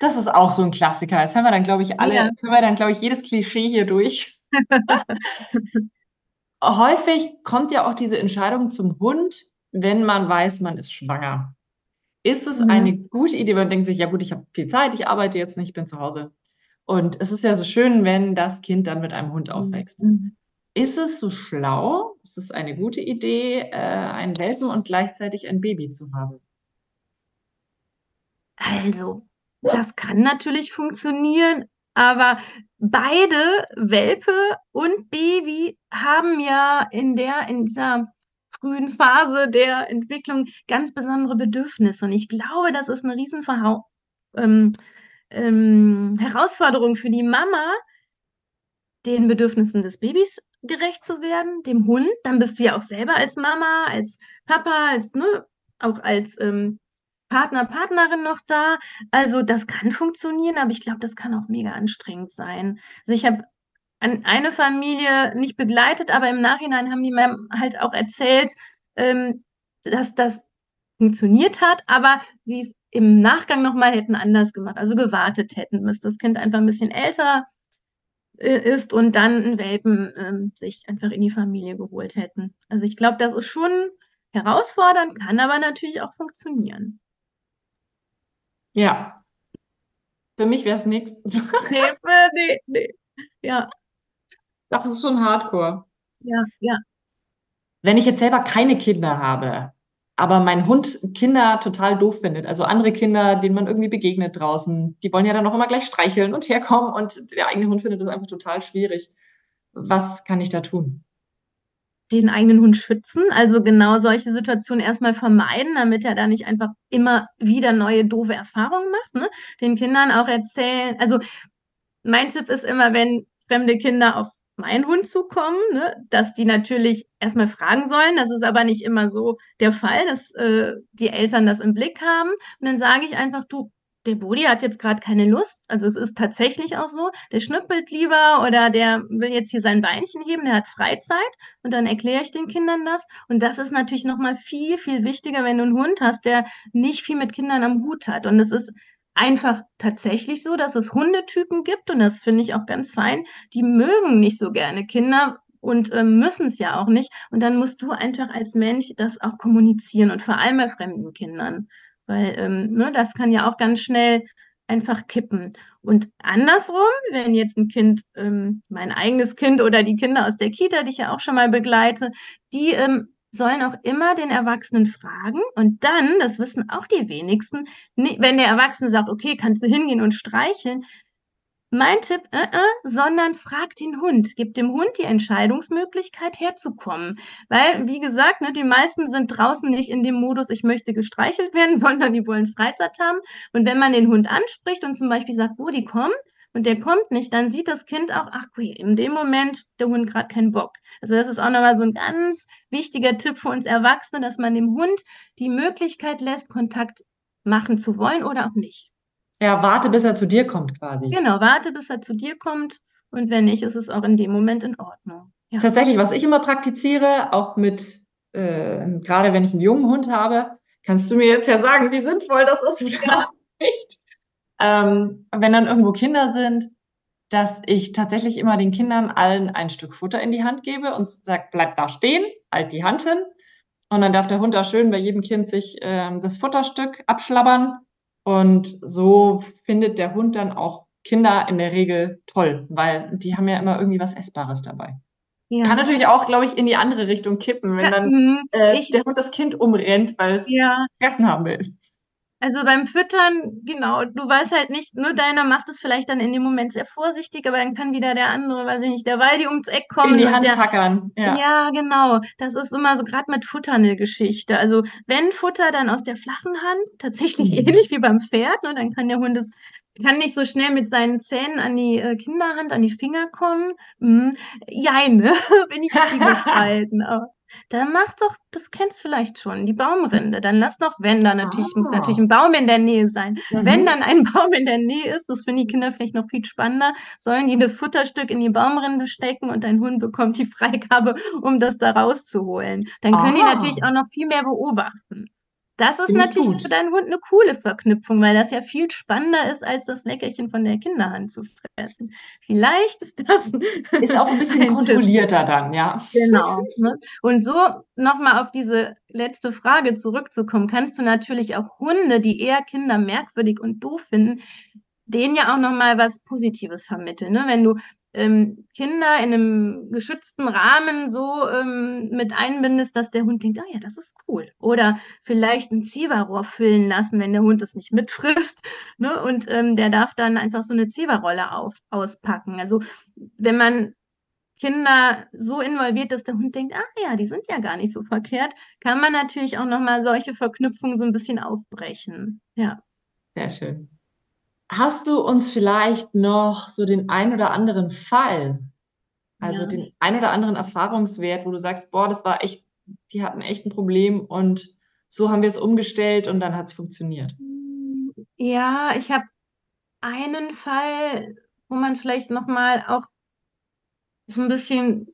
Das ist auch so ein Klassiker. Jetzt haben wir dann, glaube ich, alle, ja. jetzt haben wir dann, glaube ich, jedes Klischee hier durch. Häufig kommt ja auch diese Entscheidung zum Hund, wenn man weiß, man ist schwanger. Ist es mhm. eine gute Idee, man denkt sich, ja gut, ich habe viel Zeit, ich arbeite jetzt nicht, ich bin zu Hause. Und es ist ja so schön, wenn das Kind dann mit einem Hund mhm. aufwächst. Mhm. Ist es so schlau? Ist es eine gute Idee, äh, einen Welpen und gleichzeitig ein Baby zu haben? Also, das kann natürlich funktionieren, aber beide, Welpe und Baby, haben ja in der, in dieser frühen Phase der Entwicklung ganz besondere Bedürfnisse. Und ich glaube, das ist eine riesen ähm, ähm, Herausforderung für die Mama, den Bedürfnissen des Babys gerecht zu werden, dem Hund. Dann bist du ja auch selber als Mama, als Papa, als ne, auch als ähm, Partner, Partnerin noch da. Also das kann funktionieren, aber ich glaube, das kann auch mega anstrengend sein. Also ich habe eine Familie nicht begleitet, aber im Nachhinein haben die mir halt auch erzählt, ähm, dass das funktioniert hat, aber sie es im Nachgang nochmal hätten anders gemacht, also gewartet hätten, bis das Kind einfach ein bisschen älter äh, ist und dann einen Welpen ähm, sich einfach in die Familie geholt hätten. Also ich glaube, das ist schon herausfordernd, kann aber natürlich auch funktionieren. Ja. Für mich wäre es nichts. nee, nee, nee. Ja. Das ist schon Hardcore. Ja, ja. Wenn ich jetzt selber keine Kinder habe, aber mein Hund Kinder total doof findet, also andere Kinder, denen man irgendwie begegnet draußen, die wollen ja dann auch immer gleich streicheln und herkommen und der eigene Hund findet das einfach total schwierig. Was kann ich da tun? Den eigenen Hund schützen, also genau solche Situationen erstmal vermeiden, damit er da nicht einfach immer wieder neue doofe Erfahrungen macht. Ne? Den Kindern auch erzählen, also mein Tipp ist immer, wenn fremde Kinder auf meinen Hund zukommen, ne, dass die natürlich erstmal fragen sollen. Das ist aber nicht immer so der Fall, dass äh, die Eltern das im Blick haben. Und dann sage ich einfach, du, der Bodi hat jetzt gerade keine Lust. Also es ist tatsächlich auch so, der schnüppelt lieber oder der will jetzt hier sein Beinchen heben, der hat Freizeit. Und dann erkläre ich den Kindern das. Und das ist natürlich nochmal viel, viel wichtiger, wenn du einen Hund hast, der nicht viel mit Kindern am Hut hat. Und es ist einfach tatsächlich so, dass es Hundetypen gibt und das finde ich auch ganz fein. Die mögen nicht so gerne Kinder und äh, müssen es ja auch nicht. Und dann musst du einfach als Mensch das auch kommunizieren und vor allem bei fremden Kindern, weil ähm, ne, das kann ja auch ganz schnell einfach kippen. Und andersrum, wenn jetzt ein Kind, ähm, mein eigenes Kind oder die Kinder aus der Kita, die ich ja auch schon mal begleite, die ähm, sollen auch immer den Erwachsenen fragen und dann, das wissen auch die wenigsten, wenn der Erwachsene sagt, okay, kannst du hingehen und streicheln, mein Tipp, äh, äh, sondern frag den Hund, gib dem Hund die Entscheidungsmöglichkeit herzukommen. Weil, wie gesagt, ne, die meisten sind draußen nicht in dem Modus, ich möchte gestreichelt werden, sondern die wollen Freizeit haben. Und wenn man den Hund anspricht und zum Beispiel sagt, wo die kommen, und der kommt nicht, dann sieht das Kind auch, ach, okay, in dem Moment der Hund gerade keinen Bock. Also das ist auch nochmal so ein ganz wichtiger Tipp für uns Erwachsene, dass man dem Hund die Möglichkeit lässt, Kontakt machen zu wollen oder auch nicht. Ja, warte, bis er zu dir kommt quasi. Genau, warte, bis er zu dir kommt und wenn nicht, ist es auch in dem Moment in Ordnung. Ja. Tatsächlich, was ich immer praktiziere, auch mit, äh, gerade wenn ich einen jungen Hund habe, kannst du mir jetzt ja sagen, wie sinnvoll das ist oder ja. nicht. Ähm, wenn dann irgendwo Kinder sind, dass ich tatsächlich immer den Kindern allen ein Stück Futter in die Hand gebe und sage, bleib da stehen, halt die Hand hin. Und dann darf der Hund da schön bei jedem Kind sich äh, das Futterstück abschlabbern. Und so findet der Hund dann auch Kinder in der Regel toll, weil die haben ja immer irgendwie was Essbares dabei. Ja. Kann natürlich auch, glaube ich, in die andere Richtung kippen, wenn dann mhm. äh, der Hund das Kind umrennt, weil es ja. Fressen haben will. Also beim Füttern, genau, du weißt halt nicht, nur deiner macht es vielleicht dann in dem Moment sehr vorsichtig, aber dann kann wieder der andere, weiß ich nicht, der Waldi ums Eck kommen. In die Hand der, tackern, ja. Ja, genau. Das ist immer so gerade mit Futter eine Geschichte. Also wenn Futter, dann aus der flachen Hand, tatsächlich mhm. ähnlich wie beim Pferd, ne, dann kann der Hund es kann nicht so schnell mit seinen Zähnen an die äh, Kinderhand, an die Finger kommen. Hm, jein, ne? bin ich zwiegespalten. Aber dann mach doch, das kennst du vielleicht schon, die Baumrinde. Dann lass doch, wenn da natürlich, ah. muss natürlich ein Baum in der Nähe sein. Mhm. Wenn dann ein Baum in der Nähe ist, das finden die Kinder vielleicht noch viel spannender, sollen die das Futterstück in die Baumrinde stecken und dein Hund bekommt die Freigabe, um das da rauszuholen. Dann können ah. die natürlich auch noch viel mehr beobachten. Das ist natürlich für deinen Hund eine coole Verknüpfung, weil das ja viel spannender ist, als das Leckerchen von der Kinderhand zu fressen. Vielleicht ist das. Ist auch ein bisschen ein kontrollierter Tipp. dann, ja. Genau. Ne? Und so nochmal auf diese letzte Frage zurückzukommen, kannst du natürlich auch Hunde, die eher Kinder merkwürdig und doof finden, denen ja auch nochmal was Positives vermitteln. Ne? Wenn du ähm, Kinder in einem geschützten Rahmen so ähm, mit einbindest, dass der Hund denkt, ah ja, das ist cool. Oder vielleicht ein Zewa-Rohr füllen lassen, wenn der Hund es nicht mitfrisst. Ne? Und ähm, der darf dann einfach so eine Zewa-Rolle auspacken. Also wenn man Kinder so involviert, dass der Hund denkt, ah ja, die sind ja gar nicht so verkehrt, kann man natürlich auch nochmal solche Verknüpfungen so ein bisschen aufbrechen. Ja. Sehr schön. Hast du uns vielleicht noch so den ein oder anderen Fall, also ja. den ein oder anderen Erfahrungswert, wo du sagst, boah, das war echt, die hatten echt ein Problem und so haben wir es umgestellt und dann hat es funktioniert? Ja, ich habe einen Fall, wo man vielleicht nochmal auch so ein bisschen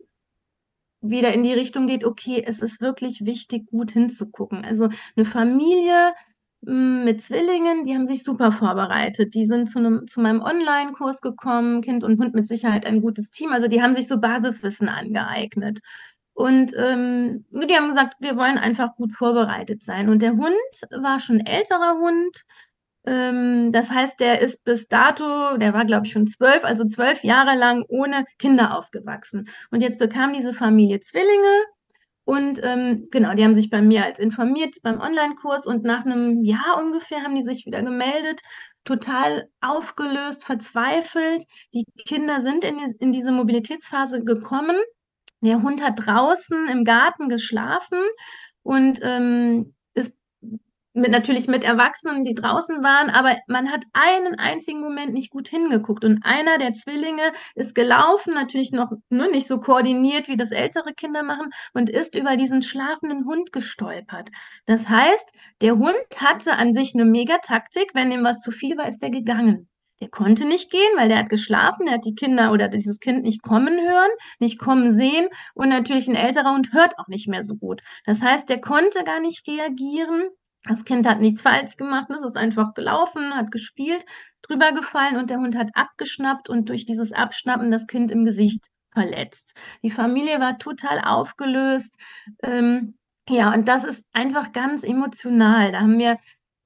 wieder in die Richtung geht, okay, es ist wirklich wichtig, gut hinzugucken. Also eine Familie mit Zwillingen, die haben sich super vorbereitet. Die sind zu, einem, zu meinem Online-Kurs gekommen, Kind und Hund mit Sicherheit ein gutes Team. Also die haben sich so Basiswissen angeeignet. Und ähm, die haben gesagt, wir wollen einfach gut vorbereitet sein. Und der Hund war schon älterer Hund. Ähm, das heißt, der ist bis dato, der war, glaube ich, schon zwölf, also zwölf Jahre lang ohne Kinder aufgewachsen. Und jetzt bekam diese Familie Zwillinge und ähm, genau, die haben sich bei mir als informiert beim Online-Kurs und nach einem Jahr ungefähr haben die sich wieder gemeldet, total aufgelöst, verzweifelt. Die Kinder sind in, die, in diese Mobilitätsphase gekommen. Der Hund hat draußen im Garten geschlafen und ähm, mit, natürlich mit Erwachsenen, die draußen waren, aber man hat einen einzigen Moment nicht gut hingeguckt. Und einer der Zwillinge ist gelaufen, natürlich noch nur nicht so koordiniert, wie das ältere Kinder machen, und ist über diesen schlafenden Hund gestolpert. Das heißt, der Hund hatte an sich eine Megataktik, wenn ihm was zu viel war, ist er gegangen. Der konnte nicht gehen, weil der hat geschlafen, der hat die Kinder oder dieses Kind nicht kommen hören, nicht kommen sehen und natürlich ein älterer Hund hört auch nicht mehr so gut. Das heißt, der konnte gar nicht reagieren das Kind hat nichts falsch gemacht, es ist einfach gelaufen, hat gespielt, drüber gefallen und der Hund hat abgeschnappt und durch dieses Abschnappen das Kind im Gesicht verletzt. Die Familie war total aufgelöst. Ähm, ja, und das ist einfach ganz emotional. Da haben wir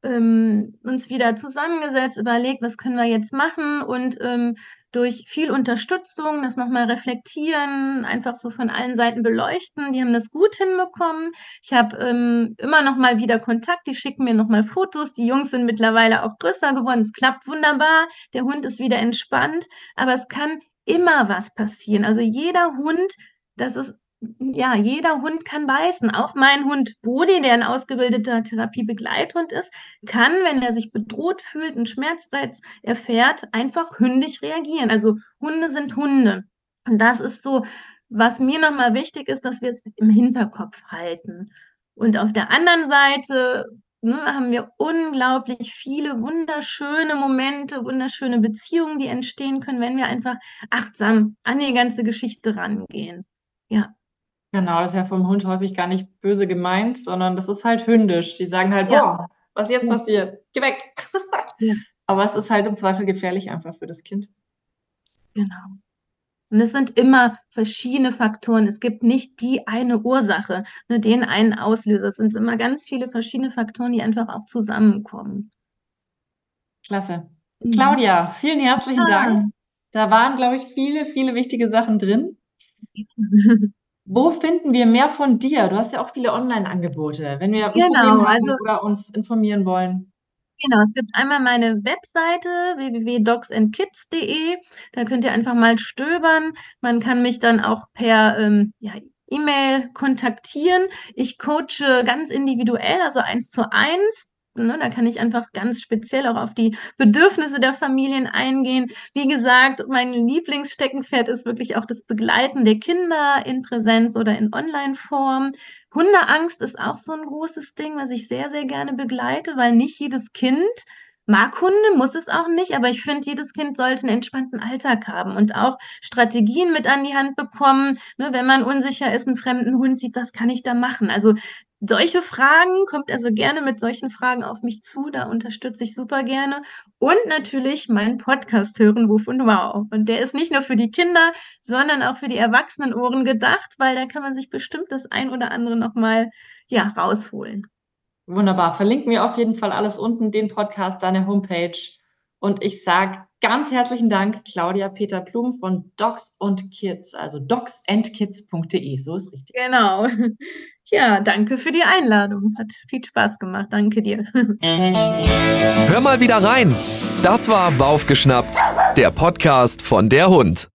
ähm, uns wieder zusammengesetzt, überlegt, was können wir jetzt machen und ähm, durch viel Unterstützung, das nochmal reflektieren, einfach so von allen Seiten beleuchten. Die haben das gut hinbekommen. Ich habe ähm, immer noch mal wieder Kontakt, die schicken mir nochmal Fotos. Die Jungs sind mittlerweile auch größer geworden. Es klappt wunderbar. Der Hund ist wieder entspannt, aber es kann immer was passieren. Also jeder Hund, das ist ja, jeder Hund kann beißen. Auch mein Hund Bodi, der ein ausgebildeter Therapiebegleithund ist, kann, wenn er sich bedroht fühlt, einen Schmerzreiz erfährt, einfach hündisch reagieren. Also Hunde sind Hunde. Und das ist so, was mir nochmal wichtig ist, dass wir es im Hinterkopf halten. Und auf der anderen Seite ne, haben wir unglaublich viele wunderschöne Momente, wunderschöne Beziehungen, die entstehen können, wenn wir einfach achtsam an die ganze Geschichte rangehen. Ja. Genau, das ist ja vom Hund häufig gar nicht böse gemeint, sondern das ist halt hündisch. Die sagen halt, ja. boah, was jetzt passiert? Geh weg. Ja. Aber es ist halt im Zweifel gefährlich einfach für das Kind. Genau. Und es sind immer verschiedene Faktoren. Es gibt nicht die eine Ursache, nur den einen Auslöser. Es sind immer ganz viele verschiedene Faktoren, die einfach auch zusammenkommen. Klasse. Mhm. Claudia, vielen herzlichen ja. Dank. Da waren, glaube ich, viele, viele wichtige Sachen drin. Wo finden wir mehr von dir? Du hast ja auch viele Online-Angebote, wenn wir genau, also, oder uns informieren wollen. Genau, es gibt einmal meine Webseite www.docsandkids.de. Da könnt ihr einfach mal stöbern. Man kann mich dann auch per ähm, ja, E-Mail kontaktieren. Ich coache ganz individuell, also eins zu eins. Ne, da kann ich einfach ganz speziell auch auf die Bedürfnisse der Familien eingehen. Wie gesagt, mein Lieblingssteckenpferd ist wirklich auch das Begleiten der Kinder in Präsenz oder in Online-Form. Hundeangst ist auch so ein großes Ding, was ich sehr, sehr gerne begleite, weil nicht jedes Kind mag Hunde, muss es auch nicht, aber ich finde, jedes Kind sollte einen entspannten Alltag haben und auch Strategien mit an die Hand bekommen. Ne, wenn man unsicher ist, einen fremden Hund sieht, was kann ich da machen? Also solche Fragen, kommt also gerne mit solchen Fragen auf mich zu, da unterstütze ich super gerne. Und natürlich meinen Podcast hören, Wuf und Wow. Und der ist nicht nur für die Kinder, sondern auch für die Erwachsenenohren gedacht, weil da kann man sich bestimmt das ein oder andere nochmal ja, rausholen. Wunderbar. Verlinken wir auf jeden Fall alles unten, den Podcast, deine Homepage. Und ich sage ganz herzlichen Dank, Claudia Peter Plum von Docs und Kids, also docsandkids.de. So ist richtig. Genau. Ja, danke für die Einladung. Hat viel Spaß gemacht. Danke dir. Hör mal wieder rein. Das war Waufgeschnappt, der Podcast von der Hund.